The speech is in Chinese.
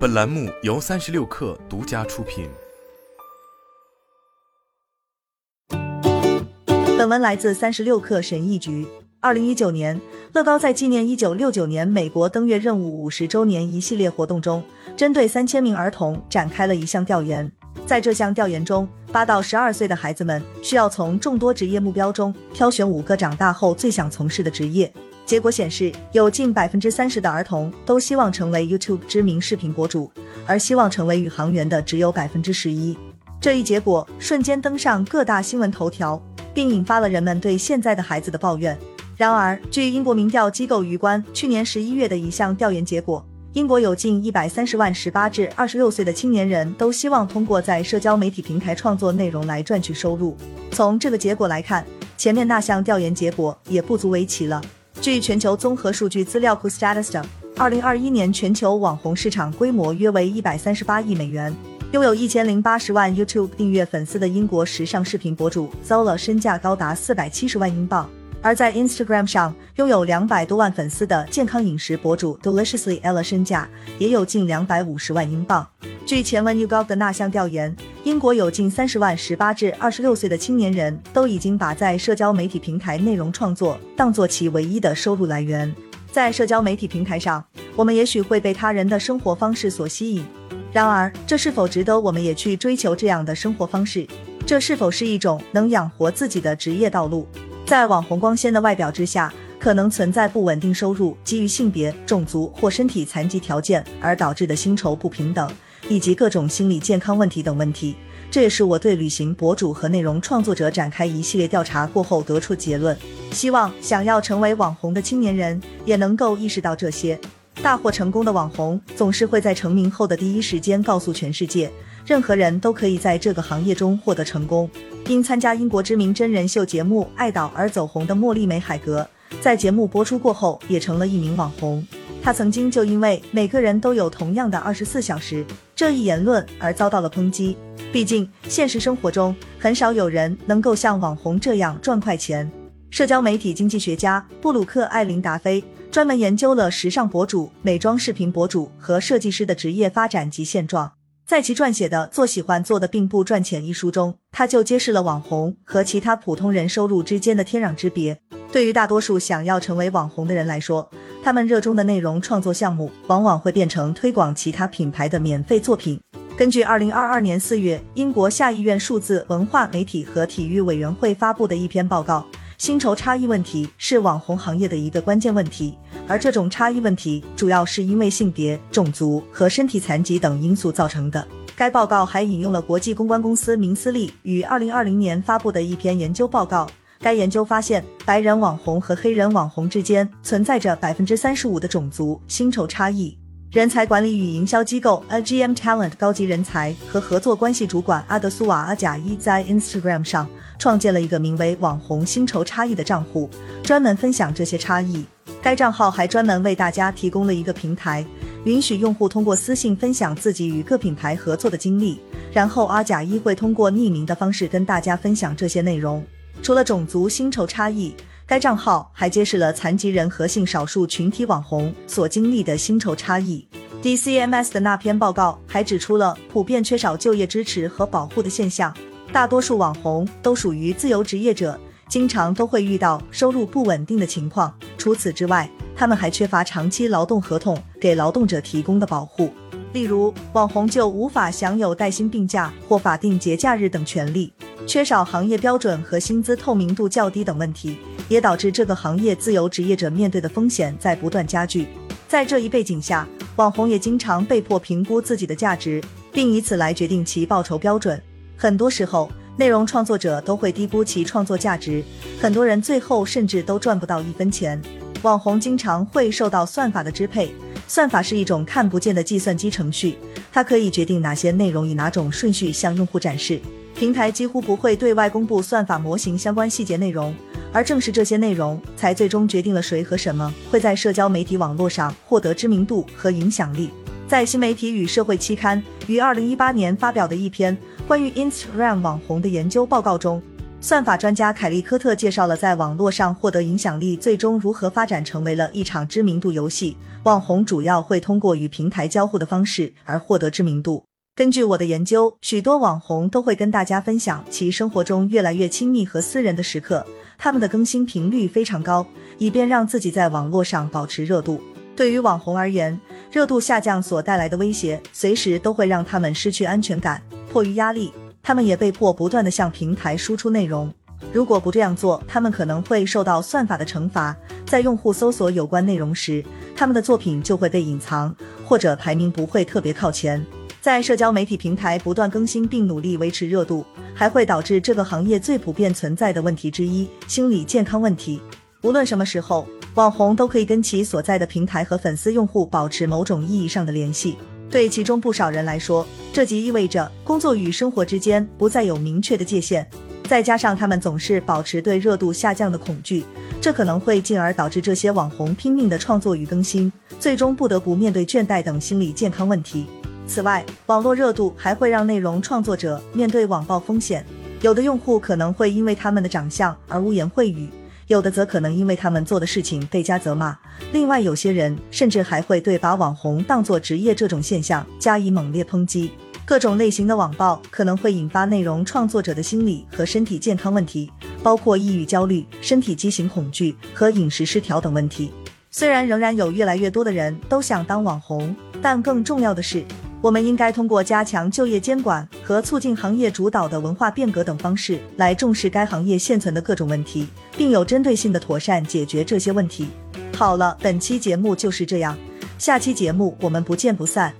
本栏目由三十六氪独家出品。本文来自三十六氪神译局。二零一九年，乐高在纪念一九六九年美国登月任务五十周年一系列活动中，针对三千名儿童展开了一项调研。在这项调研中，八到十二岁的孩子们需要从众多职业目标中挑选五个长大后最想从事的职业。结果显示，有近百分之三十的儿童都希望成为 YouTube 知名视频博主，而希望成为宇航员的只有百分之十一。这一结果瞬间登上各大新闻头条，并引发了人们对现在的孩子的抱怨。然而，据英国民调机构鱼观去年十一月的一项调研结果，英国有近一百三十万十八至二十六岁的青年人都希望通过在社交媒体平台创作内容来赚取收入。从这个结果来看，前面那项调研结果也不足为奇了。据全球综合数据资料库 Statista，二零二一年全球网红市场规模约为一百三十八亿美元。拥有一千零八十万 YouTube 订阅粉丝的英国时尚视频博主 Zola 身价高达四百七十万英镑。而在 Instagram 上拥有两百多万粉丝的健康饮食博主 Deliciously Ella 身价也有近两百五十万英镑。据前文 YouGov 的那项调研，英国有近三十万十八至二十六岁的青年人都已经把在社交媒体平台内容创作当做其唯一的收入来源。在社交媒体平台上，我们也许会被他人的生活方式所吸引，然而这是否值得我们也去追求这样的生活方式？这是否是一种能养活自己的职业道路？在网红光鲜的外表之下，可能存在不稳定收入、基于性别、种族或身体残疾条件而导致的薪酬不平等。以及各种心理健康问题等问题，这也是我对旅行博主和内容创作者展开一系列调查过后得出结论。希望想要成为网红的青年人也能够意识到这些。大获成功的网红总是会在成名后的第一时间告诉全世界，任何人都可以在这个行业中获得成功。因参加英国知名真人秀节目《爱岛》而走红的茉莉梅海格，在节目播出过后也成了一名网红。她曾经就因为每个人都有同样的二十四小时这一言论而遭到了抨击。毕竟现实生活中很少有人能够像网红这样赚快钱。社交媒体经济学家布鲁克·艾琳达菲专门研究了时尚博主、美妆视频博主和设计师的职业发展及现状。在其撰写的《做喜欢做的并不赚钱》一书中，他就揭示了网红和其他普通人收入之间的天壤之别。对于大多数想要成为网红的人来说，他们热衷的内容创作项目往往会变成推广其他品牌的免费作品。根据二零二二年四月英国下议院数字文化媒体和体育委员会发布的一篇报告，薪酬差异问题是网红行业的一个关键问题，而这种差异问题主要是因为性别、种族和身体残疾等因素造成的。该报告还引用了国际公关公司明斯利于二零二零年发布的一篇研究报告。该研究发现，白人网红和黑人网红之间存在着百分之三十五的种族薪酬差异。人才管理与营销机构 AGM Talent 高级人才和合作关系主管阿德苏瓦阿贾伊在 Instagram 上创建了一个名为“网红薪酬差异”的账户，专门分享这些差异。该账号还专门为大家提供了一个平台，允许用户通过私信分享自己与各品牌合作的经历，然后阿贾伊会通过匿名的方式跟大家分享这些内容。除了种族薪酬差异，该账号还揭示了残疾人和性少数群体网红所经历的薪酬差异。DCMS 的那篇报告还指出了普遍缺少就业支持和保护的现象，大多数网红都属于自由职业者，经常都会遇到收入不稳定的情况。除此之外，他们还缺乏长期劳动合同给劳动者提供的保护，例如网红就无法享有带薪病假或法定节假日等权利。缺少行业标准和薪资透明度较低等问题，也导致这个行业自由职业者面对的风险在不断加剧。在这一背景下，网红也经常被迫评估自己的价值，并以此来决定其报酬标准。很多时候，内容创作者都会低估其创作价值，很多人最后甚至都赚不到一分钱。网红经常会受到算法的支配，算法是一种看不见的计算机程序，它可以决定哪些内容以哪种顺序向用户展示。平台几乎不会对外公布算法模型相关细节内容，而正是这些内容，才最终决定了谁和什么会在社交媒体网络上获得知名度和影响力。在新媒体与社会期刊于二零一八年发表的一篇关于 Instagram 网红的研究报告中，算法专家凯利科特介绍了在网络上获得影响力，最终如何发展成为了一场知名度游戏。网红主要会通过与平台交互的方式而获得知名度。根据我的研究，许多网红都会跟大家分享其生活中越来越亲密和私人的时刻，他们的更新频率非常高，以便让自己在网络上保持热度。对于网红而言，热度下降所带来的威胁，随时都会让他们失去安全感。迫于压力。他们也被迫不断的向平台输出内容，如果不这样做，他们可能会受到算法的惩罚。在用户搜索有关内容时，他们的作品就会被隐藏，或者排名不会特别靠前。在社交媒体平台不断更新并努力维持热度，还会导致这个行业最普遍存在的问题之一——心理健康问题。无论什么时候，网红都可以跟其所在的平台和粉丝用户保持某种意义上的联系。对其中不少人来说，这即意味着工作与生活之间不再有明确的界限。再加上他们总是保持对热度下降的恐惧，这可能会进而导致这些网红拼命的创作与更新，最终不得不面对倦怠等心理健康问题。此外，网络热度还会让内容创作者面对网暴风险，有的用户可能会因为他们的长相而污言秽语。有的则可能因为他们做的事情被加责骂，另外有些人甚至还会对把网红当作职业这种现象加以猛烈抨击。各种类型的网暴可能会引发内容创作者的心理和身体健康问题，包括抑郁、焦虑、身体畸形、恐惧和饮食失调等问题。虽然仍然有越来越多的人都想当网红，但更重要的是。我们应该通过加强就业监管和促进行业主导的文化变革等方式，来重视该行业现存的各种问题，并有针对性的妥善解决这些问题。好了，本期节目就是这样，下期节目我们不见不散。